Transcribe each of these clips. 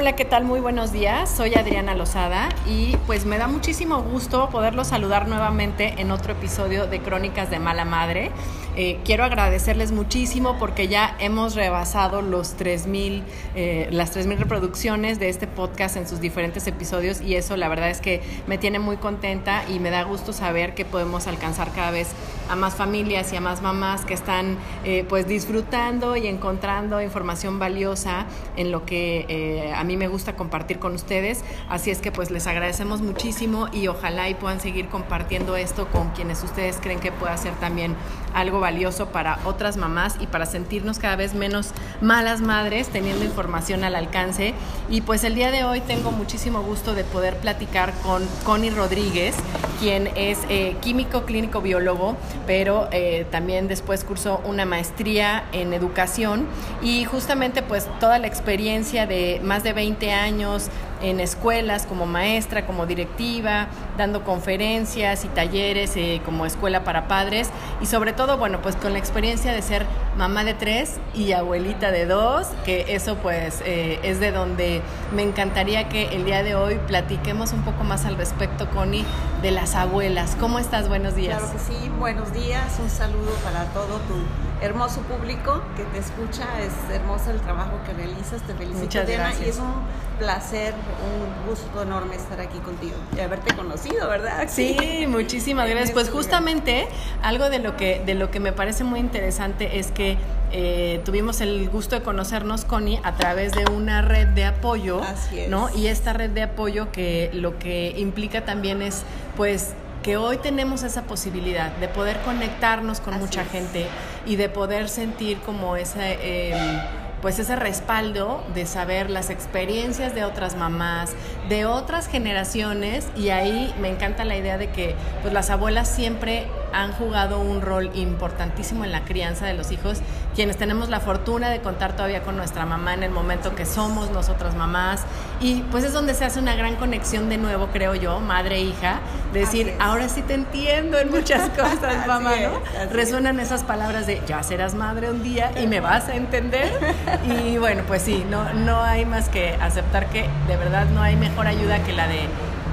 Hola, ¿qué tal? Muy buenos días. Soy Adriana Lozada y pues me da muchísimo gusto poderlo saludar nuevamente en otro episodio de Crónicas de Mala Madre. Eh, quiero agradecerles muchísimo porque ya hemos rebasado los 3000, eh, las 3.000 reproducciones de este podcast en sus diferentes episodios y eso la verdad es que me tiene muy contenta y me da gusto saber que podemos alcanzar cada vez a más familias y a más mamás que están eh, pues disfrutando y encontrando información valiosa en lo que eh, a mí me gusta compartir con ustedes. Así es que pues les agradecemos muchísimo y ojalá y puedan seguir compartiendo esto con quienes ustedes creen que pueda ser también algo valioso para otras mamás y para sentirnos cada vez menos malas madres teniendo información al alcance. Y pues el día de hoy tengo muchísimo gusto de poder platicar con Connie Rodríguez, quien es eh, químico clínico biólogo, pero eh, también después cursó una maestría en educación y justamente pues toda la experiencia de más de 20 años en escuelas como maestra, como directiva, dando conferencias y talleres eh, como escuela para padres y sobre todo, bueno, pues con la experiencia de ser mamá de tres y abuelita de dos, que eso pues eh, es de donde me encantaría que el día de hoy platiquemos un poco más al respecto, Connie, de las abuelas. ¿Cómo estás? Buenos días. Claro que sí, buenos días, un saludo para todo tu hermoso público que te escucha, es hermoso el trabajo que realizas, te felicito Muchas Diana, gracias. y es un placer, un gusto enorme estar aquí contigo y haberte conocido, ¿verdad? Sí, muchísimas gracias. este Pues lugar. justamente algo de lo que de lo que me parece muy interesante es que eh, tuvimos el gusto de conocernos, Connie, a través de una red de apoyo, Así es. ¿no? Y esta red de apoyo que lo que implica también es, pues, que hoy tenemos esa posibilidad de poder conectarnos con Así mucha es. gente y de poder sentir como ese... eh, pues ese respaldo de saber las experiencias de otras mamás, de otras generaciones y ahí me encanta la idea de que pues las abuelas siempre han jugado un rol importantísimo en la crianza de los hijos, quienes tenemos la fortuna de contar todavía con nuestra mamá en el momento que somos nosotras mamás y pues es donde se hace una gran conexión de nuevo, creo yo, madre e de decir, ahora sí te entiendo en muchas cosas, mamá, ¿no? es. Resuenan esas palabras de ya serás madre un día y me vas a entender. Y bueno, pues sí, no, no hay más que aceptar que de verdad no hay mejor ayuda que la de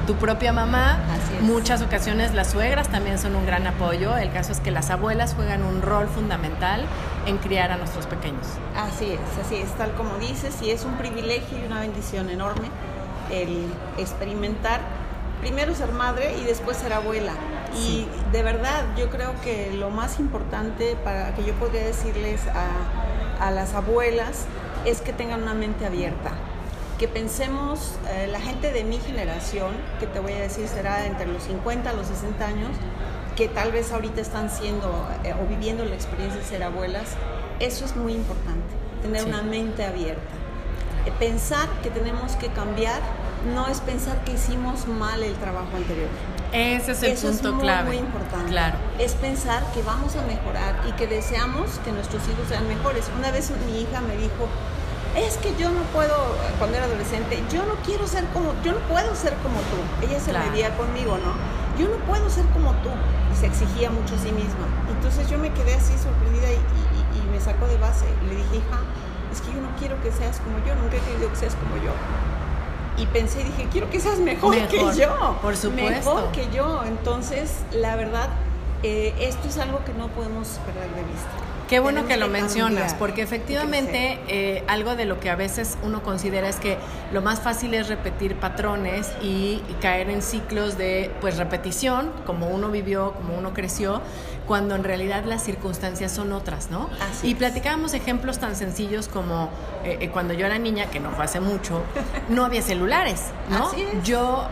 tu propia mamá. Así es. Muchas ocasiones las suegras también son un gran apoyo. El caso es que las abuelas juegan un rol fundamental en criar a nuestros pequeños. Así es, así es, tal como dices, y es un privilegio y una bendición enorme el experimentar primero ser madre y después ser abuela. Y de verdad, yo creo que lo más importante para que yo podría decirles a, a las abuelas es que tengan una mente abierta. Que pensemos, eh, la gente de mi generación, que te voy a decir será entre los 50 a los 60 años, que tal vez ahorita están siendo eh, o viviendo la experiencia de ser abuelas, eso es muy importante, tener Sí. una mente abierta. Eh, Pensar que tenemos que cambiar no es pensar que hicimos mal el trabajo anterior. Ese es el Eso punto es muy, clave. muy importante. Claro. Es pensar que vamos a mejorar y que deseamos que nuestros hijos sean mejores. Una vez mi hija me dijo, es que yo no puedo, cuando era adolescente, yo no quiero ser como, yo no puedo ser como tú. Ella se Claro. medía conmigo, ¿no? Yo no puedo ser como tú. Y se exigía mucho a sí misma. Entonces yo me quedé así sorprendida y, y- y me sacó de base. Le dije, hija, es que yo no quiero que seas como yo, nunca he querido que seas como yo. Y pensé, dije, quiero que seas mejor, Mejor, que yo. por supuesto. Mejor que yo. Entonces, la verdad, eh, esto es algo que no podemos perder de vista. Qué bueno que lo mencionas, porque efectivamente eh, algo de lo que a veces uno considera es que lo más fácil es repetir patrones y, caer en ciclos de pues repetición, como uno vivió, como uno creció, cuando en realidad las circunstancias son otras, ¿no? y platicábamos ejemplos tan sencillos como eh, eh, cuando yo era niña, que no fue hace mucho, no había celulares, ¿no? Yo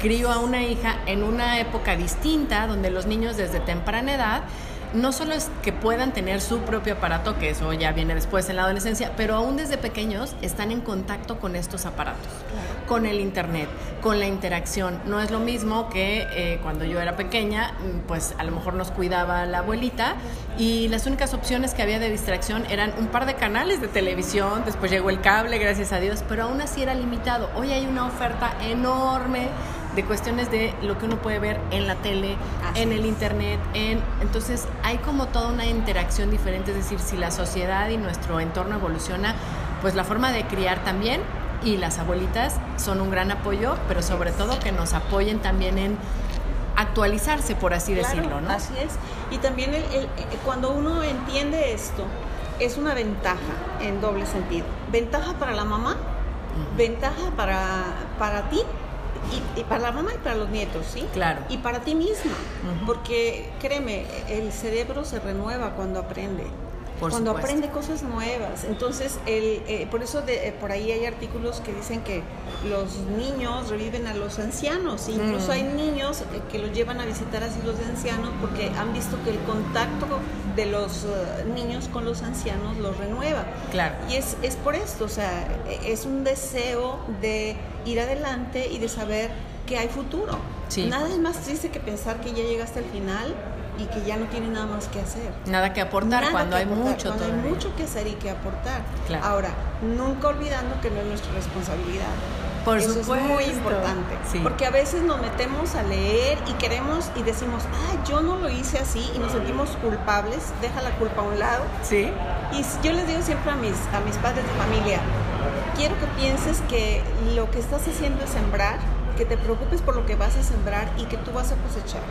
crío a una hija en una época distinta, donde los niños desde temprana edad no solo es que puedan tener su propio aparato, que eso ya viene después en la adolescencia, pero aún desde pequeños están en contacto con estos aparatos, con el Internet, con la interacción. No es lo mismo que eh, cuando yo era pequeña, mm, pues a lo mejor nos cuidaba la abuelita y las únicas opciones que había de distracción eran un par de canales de televisión, después llegó el cable, gracias a Dios, pero aún así era limitado. Hoy hay una oferta enorme de cuestiones de lo que uno puede ver en la tele, en el internet, en entonces hay como toda una interacción diferente, es decir, si la sociedad y nuestro entorno evoluciona, pues la forma de criar también y las abuelitas son un gran apoyo, pero sobre todo que nos apoyen también en actualizarse, por así decirlo, ¿no? Así es. Y también el, cuando uno entiende esto, es una ventaja en doble sentido. Ventaja para la mamá, ventaja para, para ti y, para la mamá y para los nietos, ¿sí? Claro. Y para ti misma, porque créeme, el cerebro se renueva cuando aprende cuando aprende cosas nuevas. Entonces, el, eh, por eso de, eh, por ahí hay artículos que dicen que los niños reviven a los ancianos. Incluso mm. hay niños eh, que los llevan a visitar asilos de ancianos porque han visto que el contacto de los niños con los ancianos los renueva. Claro. Y es, es por esto, o sea, e, es un deseo de ir adelante y de saber que hay futuro. Nada es más triste que pensar que ya llegaste al final y que ya no tiene nada más que hacer. Nada que aportar cuando hay mucho cuando hay mucho que hacer y que aportar. Ahora, nunca olvidando que no es nuestra responsabilidad. Por Eso supuesto. es muy importante. Porque a veces nos metemos a leer y queremos y decimos, ah, yo no lo hice así y nos sentimos culpables, deja la culpa a un lado. Sí. Y yo les digo siempre a mis, a mis padres de familia, quiero que pienses que lo que estás haciendo es sembrar, que te preocupes por lo que vas a sembrar y que tú vas a cosechar.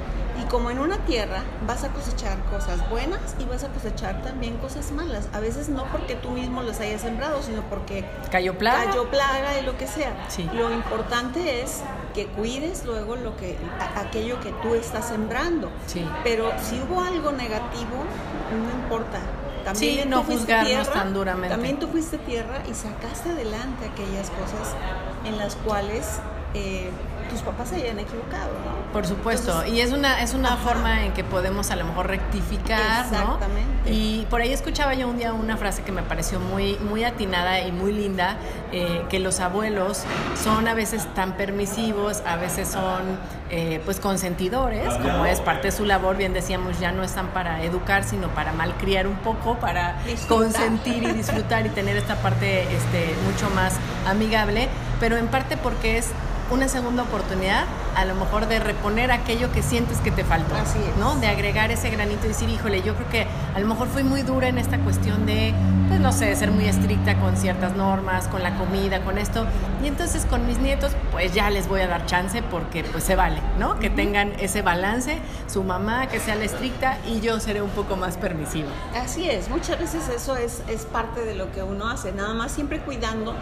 Y como en una tierra vas a cosechar cosas buenas y vas a cosechar también cosas malas. A veces no porque tú mismo las hayas sembrado, sino porque cayó plaga, cayó plaga y lo que sea. Lo importante es que cuides luego lo que aquello que tú estás sembrando. Sí. Pero si hubo algo negativo, no importa. También no juzgarnos tan duramente. También tú fuiste tierra y sacaste adelante aquellas cosas en las cuales eh, tus papás se hayan equivocado, ¿no? Por supuesto, y es una, es una forma en que podemos a lo mejor rectificar, Exactamente. Y por ahí escuchaba yo un día una frase que me pareció muy, muy atinada y muy linda, eh, que los abuelos son a veces tan permisivos, a veces son eh, pues consentidores, como es parte de su labor, bien decíamos, ya no están para educar, sino para malcriar un poco, para consentir y disfrutar y tener esta parte este, mucho más amigable, pero en parte porque es una segunda oportunidad, a lo mejor de reponer aquello que sientes que te faltó, Así ¿no? De agregar ese granito y decir, híjole, yo creo que a lo mejor fui muy dura en esta cuestión de, pues no sé, ser muy estricta con ciertas normas, con la comida, con esto. Y entonces con mis nietos, pues ya les voy a dar chance porque pues se vale, ¿no? Que tengan ese balance, su mamá que sea la estricta y yo seré un poco más permisiva. Así es, muchas veces eso es, es parte de lo que uno hace, nada más siempre cuidando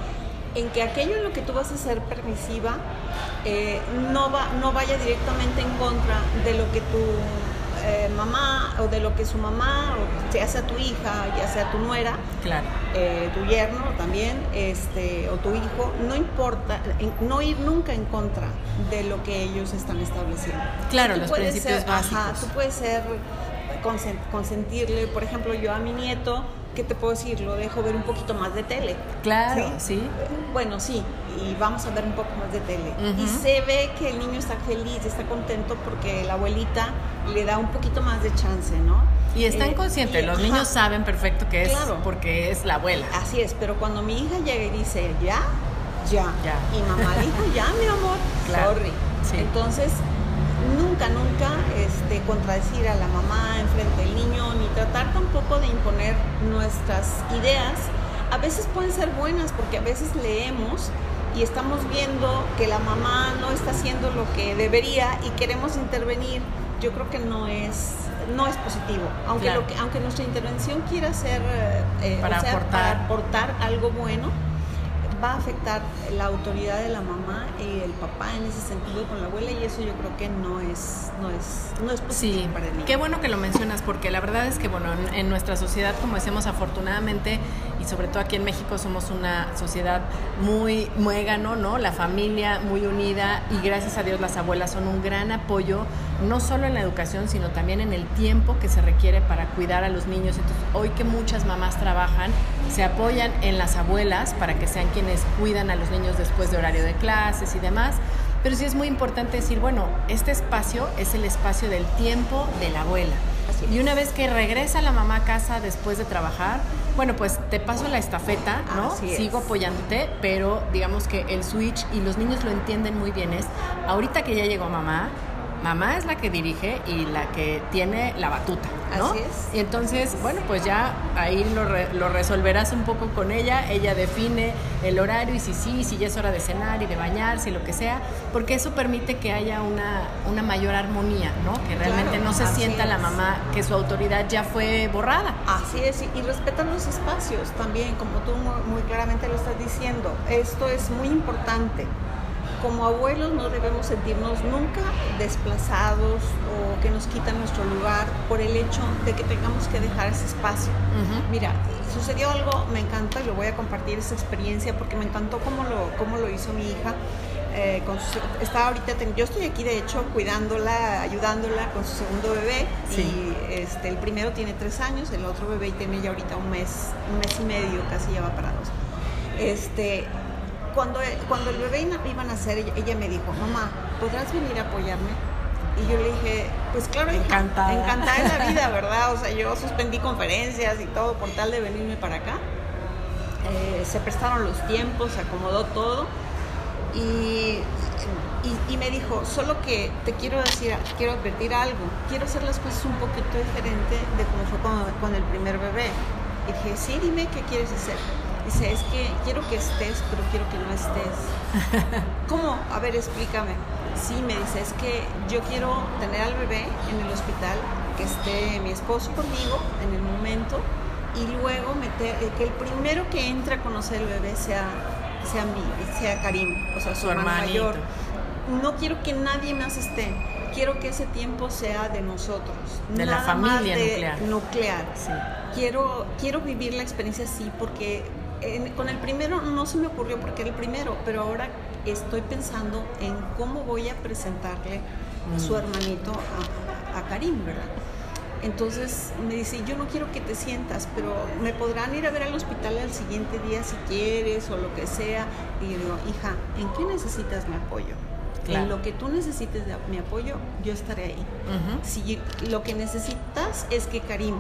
en que aquello en lo que tú vas a ser permisiva eh, no, va, no vaya directamente en contra de lo que tu eh, mamá o de lo que su mamá, o ya sea tu hija, ya sea tu nuera, claro. Eh, tu yerno también, este, o tu hijo, no importa, no ir nunca en contra de lo que ellos están estableciendo. Claro, los principios básicos. tú puedes ser consentirle, por ejemplo, yo a mi nieto ¿qué te puedo decir? Lo dejo ver un poquito más de tele. Claro, sí. Bueno, sí, y vamos a ver un poco más de tele. Y se ve que el niño está feliz, está contento porque la abuelita le da un poquito más de chance, ¿no? Y están eh, conscientes, los niños saben perfecto que es porque es la abuela. Así es, pero cuando mi hija llega y dice, ya, ya, ya. y mamá dijo, ya, mi amor, claro. sorry. Entonces, nunca, nunca este, contradecir a la mamá enfrente del niño, ni tratar tampoco de imponer nuestras ideas. A veces pueden ser buenas porque a veces leemos y estamos viendo que la mamá no está haciendo lo que debería y queremos intervenir. Yo creo que no es no es positivo. Aunque, lo que, aunque nuestra intervención quiera ser eh, para, aportar. para aportar algo bueno, va a afectar la autoridad de la mamá y el papá en ese sentido con la abuela y eso yo creo que no es no es no es positivo sí, para el niño. Qué bueno que lo mencionas porque la verdad es que bueno, en, en, nuestra sociedad como decimos afortunadamente y sobre todo aquí en México somos una sociedad muy muégano, ¿no? La familia muy unida y gracias a Dios las abuelas son un gran apoyo no solo en la educación, sino también en el tiempo que se requiere para cuidar a los niños. Entonces, hoy que muchas mamás trabajan, se apoyan en las abuelas para que sean quienes cuidan a los niños después de horario de clases y demás. Pero sí es muy importante decir, bueno, este espacio es el espacio del tiempo de la abuela. Y una vez que regresa la mamá a casa después de trabajar, bueno, pues te paso la estafeta, ¿no? Sigo apoyándote, pero digamos que el switch, y los niños lo entienden muy bien, es ahorita que ya llegó mamá, mamá es la que dirige y la que tiene la batuta, ¿no? Así es. Y entonces, bueno, pues ya ahí lo, re, lo, resolverás un poco con ella, ella define el horario y si sí, si ya es hora de cenar y de bañarse y lo que sea, porque eso permite que haya una, una mayor armonía, ¿no? Que realmente claro, no se sienta es. la mamá que su autoridad ya fue borrada. Así es, y respetan los espacios también, como tú muy claramente lo estás diciendo. Esto es muy importante como abuelos no debemos sentirnos nunca desplazados o que nos quitan nuestro lugar por el hecho de que tengamos que dejar ese espacio. Uh -huh. Mira, sucedió algo, me encanta, y lo voy a compartir esa experiencia porque me encantó cómo lo, cómo lo hizo mi hija. Eh, con su, está ahorita, yo estoy aquí de hecho cuidándola, ayudándola con su segundo bebé sí. y este, el primero tiene tres años, el otro bebé tiene ya ahorita un mes, un mes y medio, casi ya va para dos. Este, cuando, cuando el bebé iba a nacer, ella, ella, me dijo, mamá, ¿podrás venir a apoyarme? Y yo le dije, pues claro, encantada. Hija, encantada en la vida, ¿verdad? O sea, yo suspendí conferencias y todo por tal de venirme para acá. Eh, se prestaron los tiempos, se acomodó todo. Y, y, y, me dijo, solo que te quiero decir, quiero advertir algo, quiero hacer las cosas un poquito diferente de como fue con, con el primer bebé. Y dije, sí, dime qué quieres hacer. Dice, es que quiero que estés, pero quiero que no estés. ¿Cómo? A ver, explícame. Sí, me dice, es que yo quiero tener al bebé en el hospital, que esté mi esposo conmigo en el momento, y luego meter, que el primero que entre a conocer el bebé sea, sea, mi, sea Karim, o sea, su, su hermano mayor. No quiero que nadie más esté. Quiero que ese tiempo sea de nosotros. De la familia de nuclear. nuclear. Sí. Quiero, quiero vivir la experiencia así porque en, con el primero no se me ocurrió porque era el primero, pero ahora estoy pensando en cómo voy a presentarle mm. a su hermanito a, a, Karim, ¿verdad? Entonces me dice, yo no quiero que te sientas, pero me podrán ir a ver al hospital al siguiente día si quieres o lo que sea. Y yo digo, hija, ¿en qué necesitas mi apoyo? Claro. En lo que tú necesites de mi apoyo, yo estaré ahí. Uh -huh. Si lo que necesitas es que Karim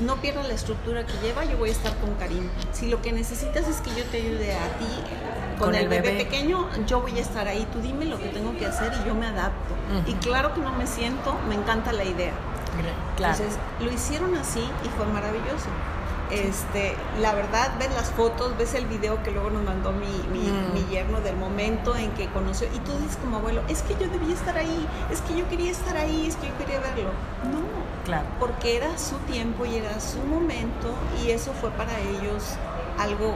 no pierda la estructura que lleva, yo voy a estar con Karim. Si lo que necesitas es que yo te ayude a ti con, con el, el bebé, bebé, pequeño, yo voy a estar ahí. Tú dime lo que tengo que hacer y yo me adapto. Uh -huh. Y claro que no me siento, me encanta la idea. Claro. Entonces, lo hicieron así y fue maravilloso. Este, la verdad, ves las fotos, ves el video que luego nos mandó mi, mi, mm. mi, yerno del momento en que conoció, y tú dices como abuelo, es que yo debía estar ahí, es que yo quería estar ahí, es que yo quería verlo. No, claro. porque era su tiempo y era su momento, y eso fue para ellos algo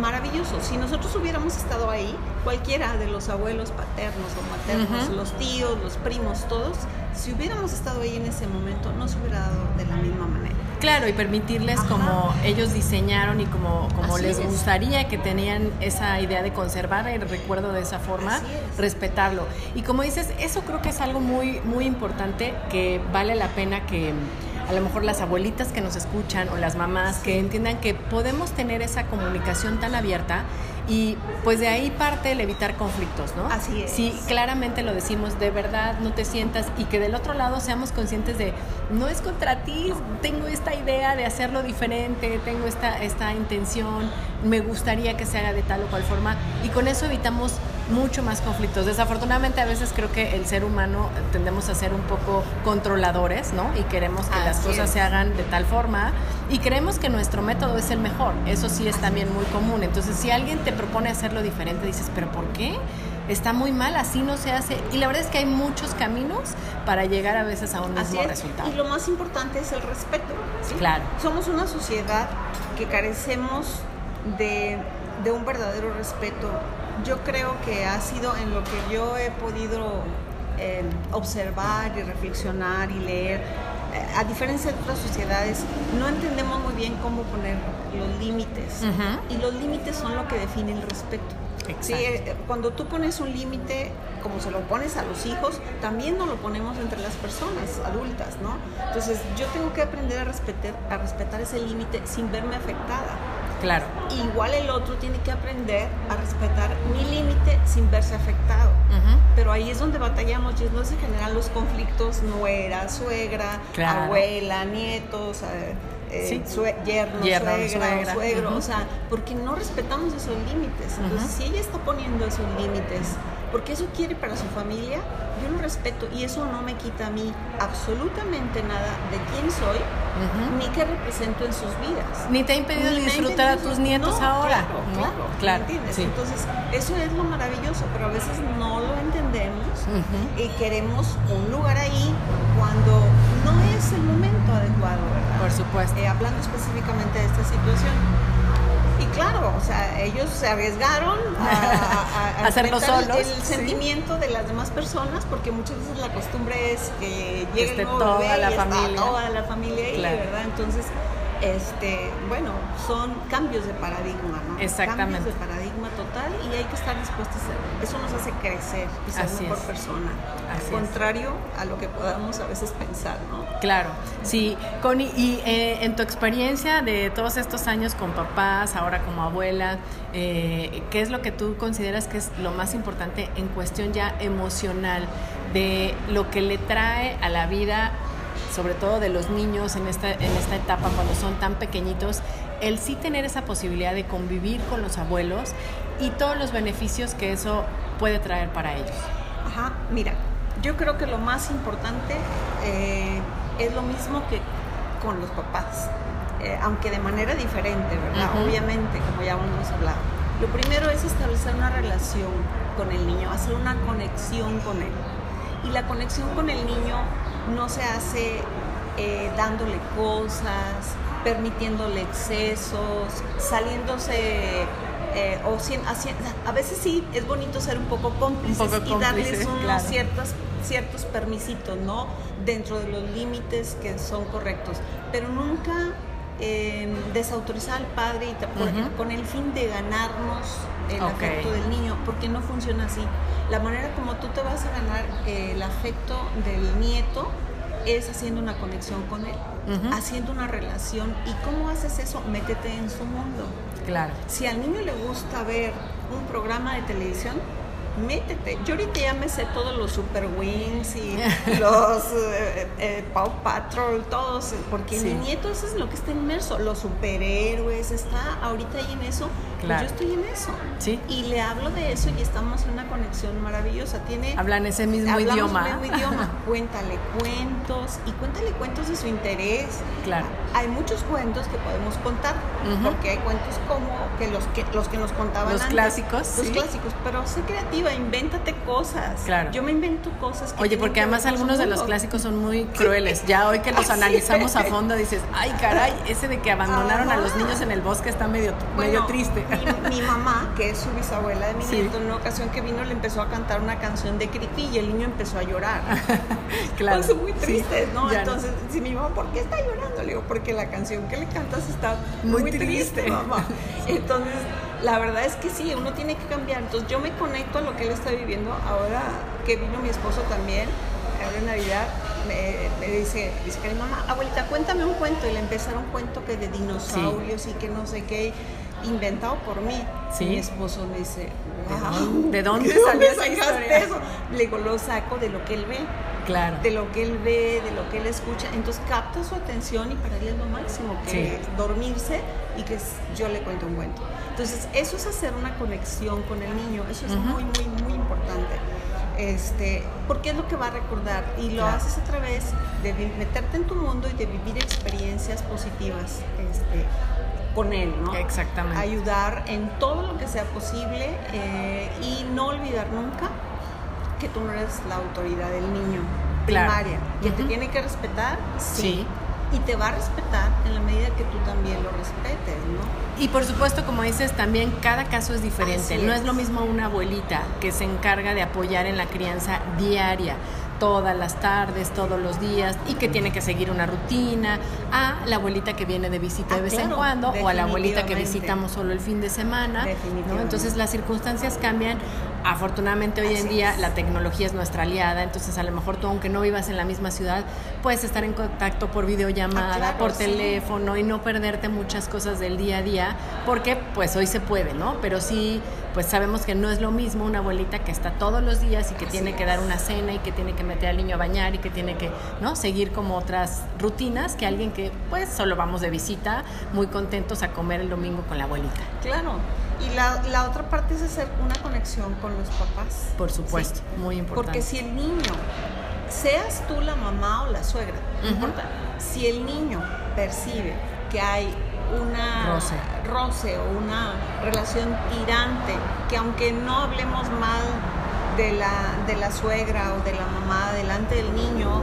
maravilloso. Si nosotros hubiéramos estado ahí, cualquiera de los abuelos paternos o maternos, uh -huh. los tíos, los primos, todos, si hubiéramos estado ahí en ese momento, no se hubiera dado de la misma manera. Claro, y permitirles Ajá. como ellos diseñaron y como, como les es. gustaría que tenían esa idea de conservar el recuerdo de esa forma, respetarlo. Y como dices, eso creo que es algo muy, muy importante que vale la pena que a lo mejor las abuelitas que nos escuchan o las mamás que entiendan que podemos tener esa comunicación tan abierta y pues de ahí parte el evitar conflictos, ¿no? Así es. Si claramente lo decimos, de verdad no te sientas y que del otro lado seamos conscientes de no es contra ti, tengo esta idea de hacerlo diferente, tengo esta, esta intención, me gustaría que se haga de tal o cual forma y con eso evitamos mucho más conflictos. Desafortunadamente a veces creo que el ser humano tendemos a ser un poco controladores, ¿no? Y queremos que Así las cosas es. se hagan de tal forma y creemos que nuestro método es el mejor. Eso sí es también muy común. Entonces, si alguien te propone hacerlo diferente, dices, ¿pero por qué? está muy mal, así no se hace. Y la verdad es que hay muchos caminos para llegar a veces a un mismo resultado. Y lo más importante es el respeto. Claro. Somos una sociedad que carecemos de, de un verdadero respeto. Yo creo que ha sido en lo que yo he podido eh, observar y reflexionar y leer a diferencia de otras sociedades, no entendemos muy bien cómo poner los límites. Y los límites son lo que define el respeto. Sí, eh, cuando tú pones un límite, como se lo pones a los hijos, también nos lo ponemos entre las personas adultas, ¿no? Entonces yo tengo que aprender a respetar, a respetar ese límite sin verme afectada. Claro. Igual el otro tiene que aprender a respetar mi límite sin verse afectado. Pero ahí es donde batallamos y es donde se generan los conflictos nuera, suegra, abuela, nietos. Eh, yerno, suegra, suegro, o sea, porque no respetamos esos límites. Entonces, si ella está poniendo esos límites, porque eso quiere para su familia, yo lo respeto y eso no me quita a mí absolutamente nada de quién soy ni qué represento en sus vidas. Ni te ha impedido disfrutar a tus nietos ahora. Claro, claro, Entonces, eso es lo maravilloso, pero a veces no lo entendemos y queremos un lugar ahí cuando no es el momento adecuado, ¿verdad? Por supuesto. Eh, hablando específicamente de esta situación. Y claro, o sea, ellos se arriesgaron a, hacerlo solos. El, sentimiento de las demás personas, porque muchas veces la costumbre es que llegue toda la familia. toda la familia ahí, ¿verdad? Entonces, este, bueno, son cambios de paradigma, ¿no? Exactamente. Cambios de paradigma total y hay que estar dispuestos a. Eso nos hace crecer y ser mejor persona. Al contrario a lo que podamos a veces pensar, ¿no? Claro, sí. Connie, y eh, en tu experiencia de todos estos años con papás, ahora como abuela, eh, ¿qué es lo que tú consideras que es lo más importante en cuestión ya emocional de lo que le trae a la vida sobre todo de los niños en esta, en esta etapa cuando son tan pequeñitos, el sí tener esa posibilidad de convivir con los abuelos y todos los beneficios que eso puede traer para ellos. Ajá, mira, yo creo que lo más importante eh, es lo mismo que con los papás, eh, aunque de manera diferente, ¿verdad? Obviamente, como ya hemos hablado. Lo primero es establecer una relación con el niño, hacer una conexión con él. Y la conexión con el niño no se hace eh, dándole cosas, permitiéndole excesos, saliéndose eh, o a veces sí es bonito ser un poco cómplices y darles unos ciertos, ciertos permisitos, ¿no? Dentro de los límites que son correctos, pero nunca eh, desautorizar al padre y con el fin de ganarnos el afecto del niño, porque no funciona así. La manera como tú te vas a ganar eh, el afecto del nieto es haciendo una conexión con él, haciendo una relación. ¿Y cómo haces eso? Métete en su mundo. Claro. Si al niño le gusta ver un programa de televisión, métete. Yo ahorita ya me sé todos los Super Wings y los eh, eh, Paw Patrol, todos, porque mi nieto eso es lo que está inmerso, los superhéroes, está ahorita ahí en eso, pues yo estoy en eso. ¿Sí? Y le hablo de eso y estamos en una conexión maravillosa. Tiene, Hablan ese mismo idioma. El mismo idioma. cuéntale cuentos y cuéntale cuentos de su interés. Claro. Hay muchos cuentos que podemos contar, porque hay cuentos como que los que los que nos contaban los clásicos, los clásicos, pero sé creativo invéntate cosas. Claro. Yo me invento cosas. Que Oye, porque además algunos de los clásicos son muy crueles. Ya hoy que los analizamos a fondo dices, ay caray, ese de que abandonaron a los niños en el bosque está medio, medio triste. Mi, mamá, que es su bisabuela de mi nieto, en una ocasión que vino le empezó a cantar una canción de Creepy y el niño empezó a llorar. claro. Son muy tristes, ¿no? Entonces, si mi mamá, ¿por qué está llorando? Le digo, porque la canción que le cantas está muy, triste, mamá. Entonces, la verdad es que sí, uno tiene que cambiar. Entonces yo me conecto a lo que él está viviendo. Ahora que vino mi esposo también, ahora en Navidad, me, dice, dice que mi mamá, abuelita, cuéntame un cuento. Y le empezaron un cuento que de dinosaurios y que no sé qué, inventado por mí. Sí. Mi esposo me dice, ¿de dónde salió esa historia? eso? Le digo, lo saco de lo que él ve. Claro. De lo que él ve, de lo que él escucha. Entonces capta su atención y para él es lo máximo, que es dormirse y que yo le cuento un cuento. Entonces, eso es hacer una conexión con el niño, eso es muy, muy, muy importante. Este, porque es lo que va a recordar y lo haces a través de meterte en tu mundo y de vivir experiencias positivas este, con él, ¿no? Exactamente. Ayudar en todo lo que sea posible eh, y no olvidar nunca que tú no eres la autoridad del niño primaria, que te tiene que respetar, sí, y te va a respetar en la medida que tú también lo respetes, ¿no? Y por supuesto, como dices, también cada caso es diferente. no es lo mismo una abuelita que se encarga de apoyar en la crianza diaria todas las tardes, todos los días y que tiene que seguir una rutina, a la abuelita que viene de visita de ah, vez en cuando o a la abuelita que visitamos solo el fin de semana. ¿no? Entonces las circunstancias cambian. Afortunadamente hoy en día la tecnología es nuestra aliada, entonces a lo mejor tú aunque no vivas en la misma ciudad, puedes estar en contacto por videollamada, ah, por teléfono y no perderte muchas cosas del día a día, porque pues hoy se puede, ¿no? Pero sí pues sabemos que no es lo mismo una abuelita que está todos los días y que tiene que dar una cena y que tiene que meter al niño a bañar y que tiene que no seguir como otras rutinas que alguien que pues solo vamos de visita muy contentos a comer el domingo con la abuelita. Claro. Y la, la otra parte es hacer una conexión con los papás. Por supuesto, muy importante. Porque si el niño, seas tú la mamá o la suegra, no importa, si el niño percibe que hay una roce. roce o una relación tirante, que aunque no hablemos mal de la, de la suegra o de la mamá delante del niño,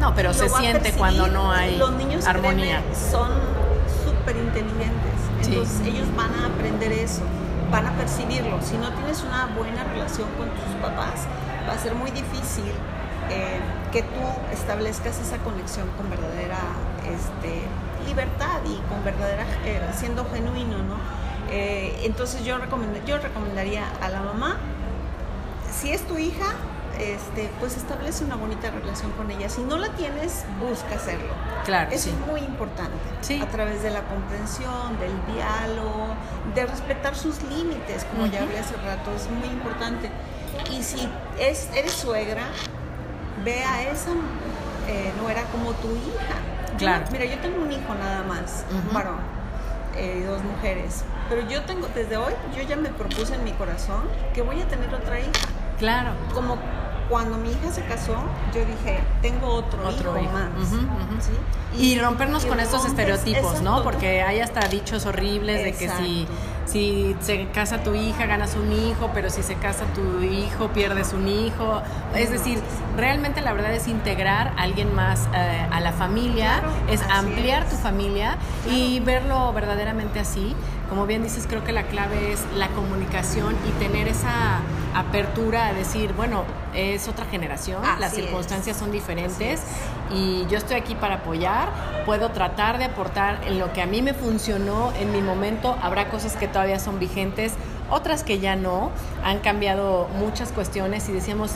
no, pero se siente cuando no hay los niños armonía. son súper inteligentes, entonces ellos van a aprender eso, van a percibirlo. Si no tienes una buena relación con tus papás, va a ser muy difícil eh, que tú establezcas esa conexión con verdadera este, libertad y con verdadera, eh, siendo genuino, ¿no? Eh, entonces yo, yo recomendaría a la mamá, si es tu hija, este, pues establece una bonita relación con ella. Si no la tienes, busca hacerlo. Claro. Eso es muy importante. Sí. A través de la comprensión, del diálogo, de respetar sus límites, como ya hablé hace rato, es muy importante. Y si es, eres suegra, ve a esa eh, nuera como tu hija Claro. mira, yo tengo un hijo nada más, varón, eh, dos mujeres. Pero yo tengo, desde hoy, yo ya me propuse en mi corazón que voy a tener otra hija. Claro. Como cuando mi hija se casó, yo dije, tengo otro, hijo, más. Y, rompernos con estos estereotipos, ¿no? Porque hay hasta dichos horribles de que si, si se casa tu hija, ganas un hijo, pero si se casa tu hijo, pierdes un hijo. Es decir, realmente la verdad es integrar a alguien más eh, a la familia, es ampliar tu familia y verlo verdaderamente así. Como bien dices, creo que la clave es la comunicación y tener esa apertura a decir, bueno, es otra generación, las circunstancias son diferentes y yo estoy aquí para apoyar, puedo tratar de aportar en lo que a mí me funcionó en mi momento, habrá cosas que todavía son vigentes, otras que ya no, han cambiado muchas cuestiones y decíamos,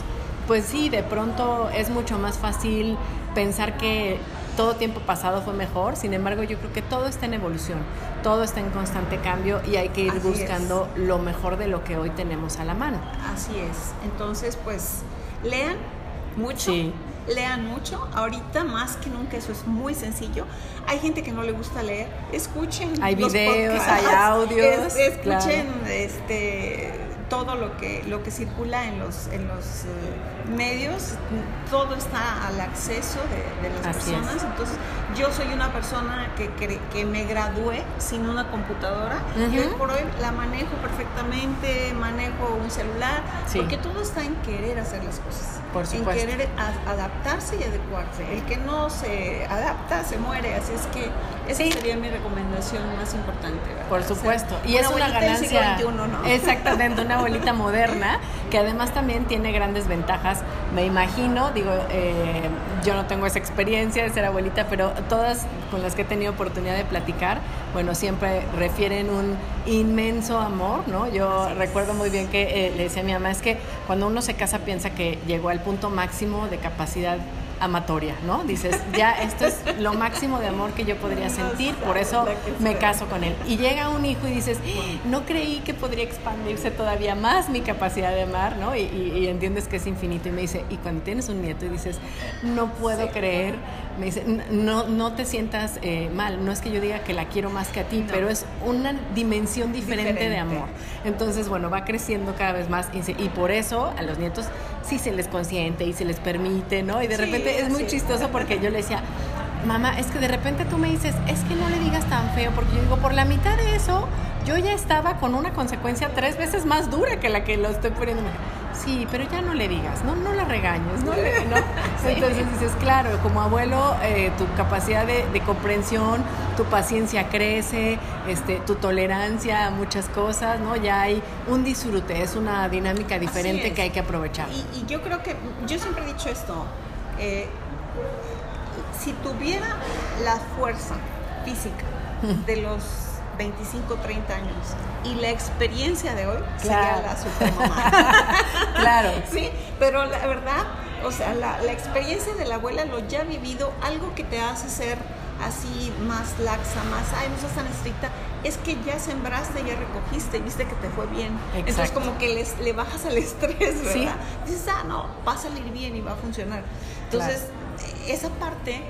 pues sí, de pronto es mucho más fácil pensar que todo tiempo pasado fue mejor, sin embargo yo creo que todo está en evolución, todo está en constante cambio y hay que ir buscando lo mejor de lo que hoy tenemos a la mano. Así es, entonces pues lean mucho. Lean mucho, ahorita más que nunca eso es muy sencillo. Hay gente que no le gusta leer, escuchen. Hay videos, hay audios. escuchen este todo lo que, lo que circula en los, en los eh, medios, todo está al acceso de, las personas. Entonces, yo soy una persona que, que, me gradué sin una computadora y hoy por hoy la manejo perfectamente, manejo un celular, porque todo está en querer hacer las cosas. Por en querer adaptarse y adecuarse. El que no se adapta se muere, así es que esa sería mi recomendación más importante. Por supuesto. y es una ganancia. Exactamente, una abuelita moderna que además también tiene grandes ventajas. Me imagino, digo, eh, yo no tengo esa experiencia de ser abuelita, pero todas con las que he tenido oportunidad de platicar, bueno, siempre refieren un inmenso amor, ¿no? Yo recuerdo muy bien que eh, le decía a mi mamá, es que cuando uno se casa piensa que llegó al punto máximo de capacidad amatoria, ¿no? Dices, ya esto es lo máximo de amor que yo podría sentir, por eso me caso con él. Y llega un hijo y dices, no creí que podría expandirse todavía más mi capacidad de amar, ¿no? Y, entiendes que es infinito. Y me dice, y cuando tienes un nieto y dices, no puedo creer, me dice, no, no te sientas eh, mal, no es que yo diga que la quiero más que a ti, pero es una dimensión diferente, de amor. Entonces, bueno, va creciendo cada vez más y, por eso a los nietos sí se les consiente y se les permite, ¿no? Y de repente es muy chistoso porque yo le decía, mamá, es que de repente tú me dices, es que no le digas tan feo, porque yo digo, por la mitad de eso, yo ya estaba con una consecuencia tres veces más dura que la que lo estoy poniendo. Sí, pero ya no le digas, no, no la regañes, ¿no? Entonces dices, claro, como abuelo, eh, tu capacidad de, comprensión, tu paciencia crece, este, tu tolerancia a muchas cosas, ¿no? Ya hay un disfrute, es una dinámica diferente que hay que aprovechar. Y, yo creo que, yo siempre he dicho esto, eh, si tuviera la fuerza física de los 25, 30 años. Y la experiencia de hoy sería la supermamá. claro. Sí, pero la verdad, o sea, la, la, experiencia de la abuela, lo ya vivido, algo que te hace ser así más laxa, más, ay, no seas tan estricta, es que ya sembraste, ya recogiste, viste que te fue bien. Entonces como que les, le bajas al estrés, ¿verdad? Dices, ah, no, va a salir bien y va a funcionar. Entonces, esa parte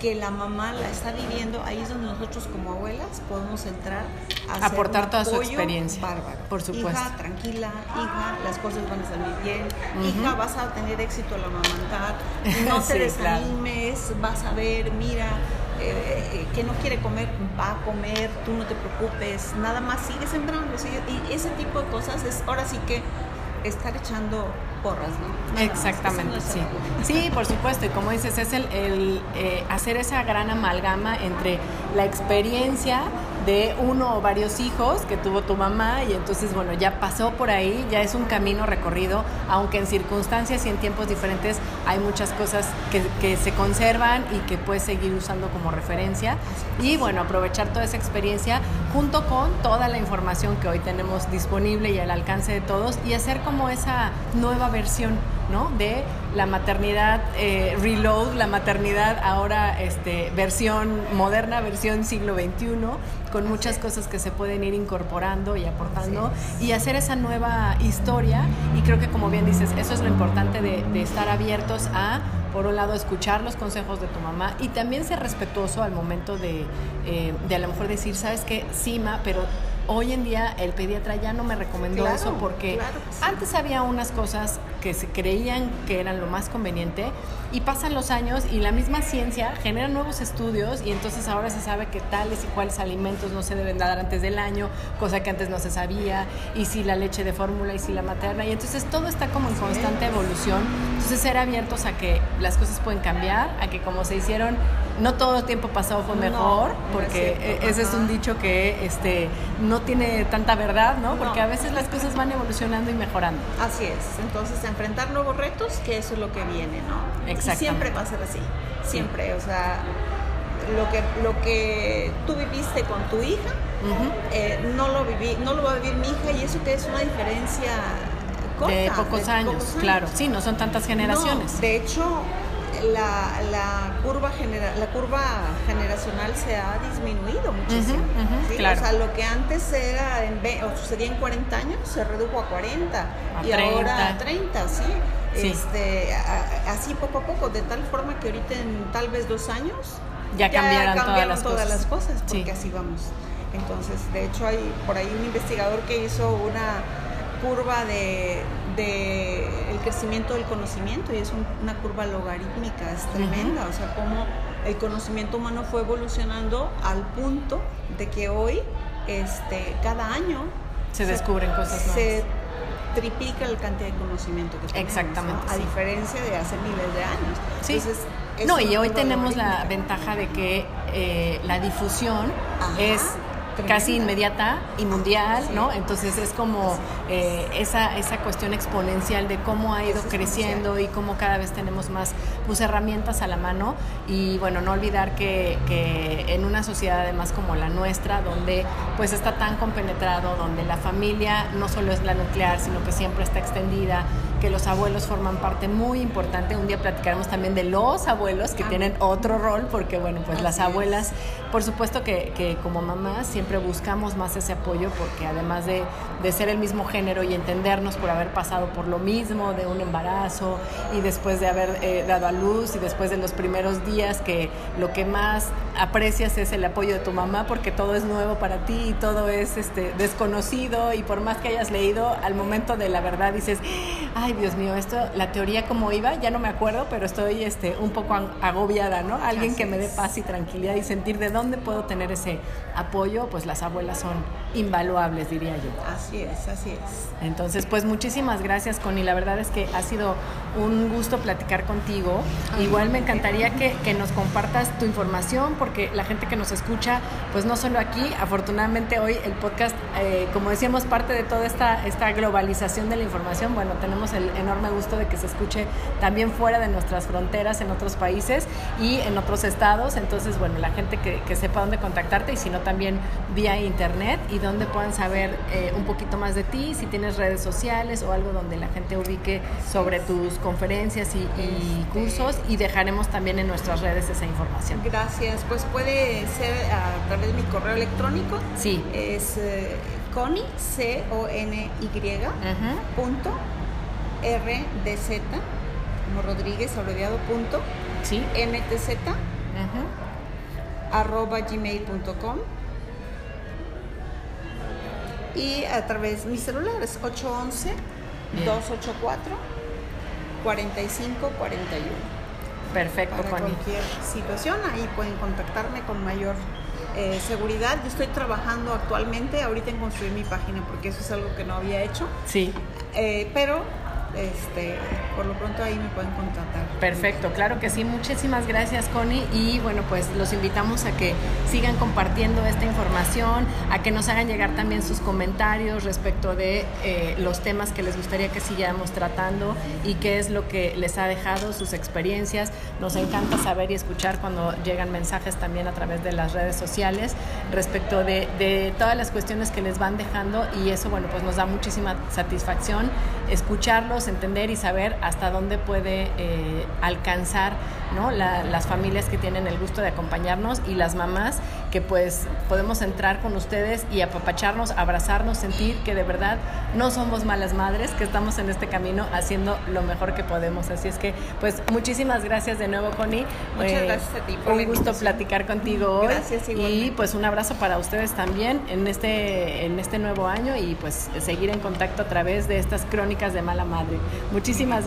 que la mamá la está viviendo, ahí es donde nosotros como abuelas podemos entrar a aportar toda su experiencia. Bárbaro. Por supuesto. Hija, tranquila, hija, las cosas van a salir bien. Hija, vas a tener éxito al amamantar. No te desanimes, vas a ver, mira, eh, eh, que no quiere comer, va a comer, tú no te preocupes, nada más sigue sembrando. y ese tipo de cosas es ahora sí que estar echando porras, ¿no? Exactamente, sí. Sí, por supuesto, y como dices, es el, el eh, hacer esa gran amalgama entre la experiencia de uno o varios hijos que tuvo tu mamá y entonces, bueno, ya pasó por ahí, ya es un camino recorrido, aunque en circunstancias y en tiempos diferentes hay muchas cosas que, que se conservan y que puedes seguir usando como referencia. Y bueno, aprovechar toda esa experiencia junto con toda la información que hoy tenemos disponible y al alcance de todos y hacer como esa nueva versión ¿no? de la maternidad eh, reload, la maternidad ahora este, versión moderna, versión siglo XXI, con muchas cosas que se pueden ir incorporando y aportando y hacer esa nueva historia. Y creo que como bien dices, eso es lo importante de, estar abiertos a por un lado, escuchar los consejos de tu mamá y también ser respetuoso al momento de, eh, de a lo mejor decir, sabes que, Sima, pero hoy en día el pediatra ya no me recomendó eso porque antes había unas cosas que se creían que eran lo más conveniente y pasan los años y la misma ciencia genera nuevos estudios y entonces ahora se sabe que tales y cuáles alimentos no se deben dar antes del año, cosa que antes no se sabía, y si la leche de fórmula y si la materna, y entonces todo está como en constante evolución, entonces ser abiertos a que las cosas pueden cambiar, a que como se hicieron, no todo el tiempo pasado fue mejor, porque e, ese es un dicho que este, no tiene tanta verdad, ¿no? Porque a veces las cosas van evolucionando y mejorando. Así es, entonces enfrentar nuevos retos, que eso es lo que viene, ¿no? siempre va a ser así, siempre, o sea, lo que, lo que tú viviste con tu hija, eh, no lo viví, no lo va a vivir mi hija y eso que es una diferencia corta, de, pocos, años, claro, sí, no son tantas generaciones. de hecho, la, la curva genera, la curva generacional se ha disminuido muchísimo. O sea, lo que antes era en, o sucedía en 40 años se redujo a 40 y ahora a 30, ¿sí? Este, así poco a poco, de tal forma que ahorita en tal vez dos años ya, cambiaron, todas, las, todas cosas. las cosas, porque así vamos. Entonces, de hecho, hay por ahí un investigador que hizo una curva de, el crecimiento del conocimiento y es una curva logarítmica, es tremenda, o sea, cómo el conocimiento humano fue evolucionando al punto de que hoy, este, cada año se, descubren cosas se triplica la cantidad de conocimiento que tenemos. Exactamente. A diferencia de hace miles de años. Sí. no, y hoy tenemos la ventaja de que eh, la difusión es casi inmediata y mundial, ¿no? Entonces es como eh, esa, esa cuestión exponencial de cómo ha ido creciendo y cómo cada vez tenemos más pues, herramientas a la mano y bueno, no olvidar que, que, en una sociedad además como la nuestra, donde pues está tan compenetrado, donde la familia no solo es la nuclear, sino que siempre está extendida, que los abuelos forman parte muy importante. Un día platicaremos también de los abuelos que ah. tienen otro rol, porque bueno, pues las abuelas, por supuesto que, que, como mamás siempre buscamos más ese apoyo, porque además de, de, ser el mismo género y entendernos por haber pasado por lo mismo de un embarazo y después de haber eh, dado a luz y después de los primeros días que lo que más aprecias es el apoyo de tu mamá porque todo es nuevo para ti y todo es este, desconocido y por más que hayas leído, al momento de la verdad dices, ay Dios mío, esto, la teoría como iba, ya no me acuerdo, pero estoy este, un poco agobiada, ¿no? Alguien que me dé paz y tranquilidad y sentir de dónde puedo tener ese apoyo, pues las abuelas son invaluables, diría yo. Así es, así es. Entonces, pues muchísimas gracias, Connie. La verdad es que ha sido un gusto platicar contigo. Igual me encantaría que, que, nos compartas tu información, porque la gente que nos escucha, pues no solo aquí, afortunadamente hoy el podcast, eh, como decíamos, parte de toda esta, esta globalización de la información, bueno, tenemos el enorme gusto de que se escuche también fuera de nuestras fronteras, en otros países y en otros estados. Entonces, bueno, la gente que, que sepa dónde contactarte y si no también vía internet y donde puedan saber eh, un poquito más de ti, si tienes redes sociales o algo donde la gente ubique sobre tus conferencias y, cursos y dejaremos también en nuestras redes esa información. Gracias, pues puede ser a través de mi correo electrónico. Sí. Es eh, coni, C O N Y, punto R D Z, como Rodríguez abreviado punto, sí. MTZ, arroba gmail.com y a través de mis celulares 811 284 4541. Perfecto, Para cualquier situación, ahí pueden contactarme con mayor eh, seguridad. Yo estoy trabajando actualmente ahorita en construir mi página porque eso es algo que no había hecho. Sí. Eh, pero este, por lo pronto ahí me pueden contactar. Perfecto, claro que sí. Muchísimas gracias, Connie. Y bueno, pues los invitamos a que sigan compartiendo esta información, a que nos hagan llegar también sus comentarios respecto de eh, los temas que les gustaría que siguiéramos tratando y qué es lo que les ha dejado, sus experiencias. Nos encanta saber y escuchar cuando llegan mensajes también a través de las redes sociales respecto de todas las cuestiones que les van dejando y eso, bueno, pues nos da muchísima satisfacción escucharlos entender y saber hasta dónde puede eh, alcanzar ¿no? las familias que tienen el gusto de acompañarnos y las mamás que pues podemos entrar con ustedes y apapacharnos, abrazarnos, sentir que de verdad no somos malas madres, que estamos en este camino haciendo lo mejor que podemos. Así es que pues muchísimas gracias de nuevo Connie. Muchas eh, gracias a ti. un gusto platicar contigo hoy. Gracias Y pues un abrazo para ustedes también en este, en este nuevo año y pues seguir en contacto a través de estas crónicas de mala madre. Muchísimas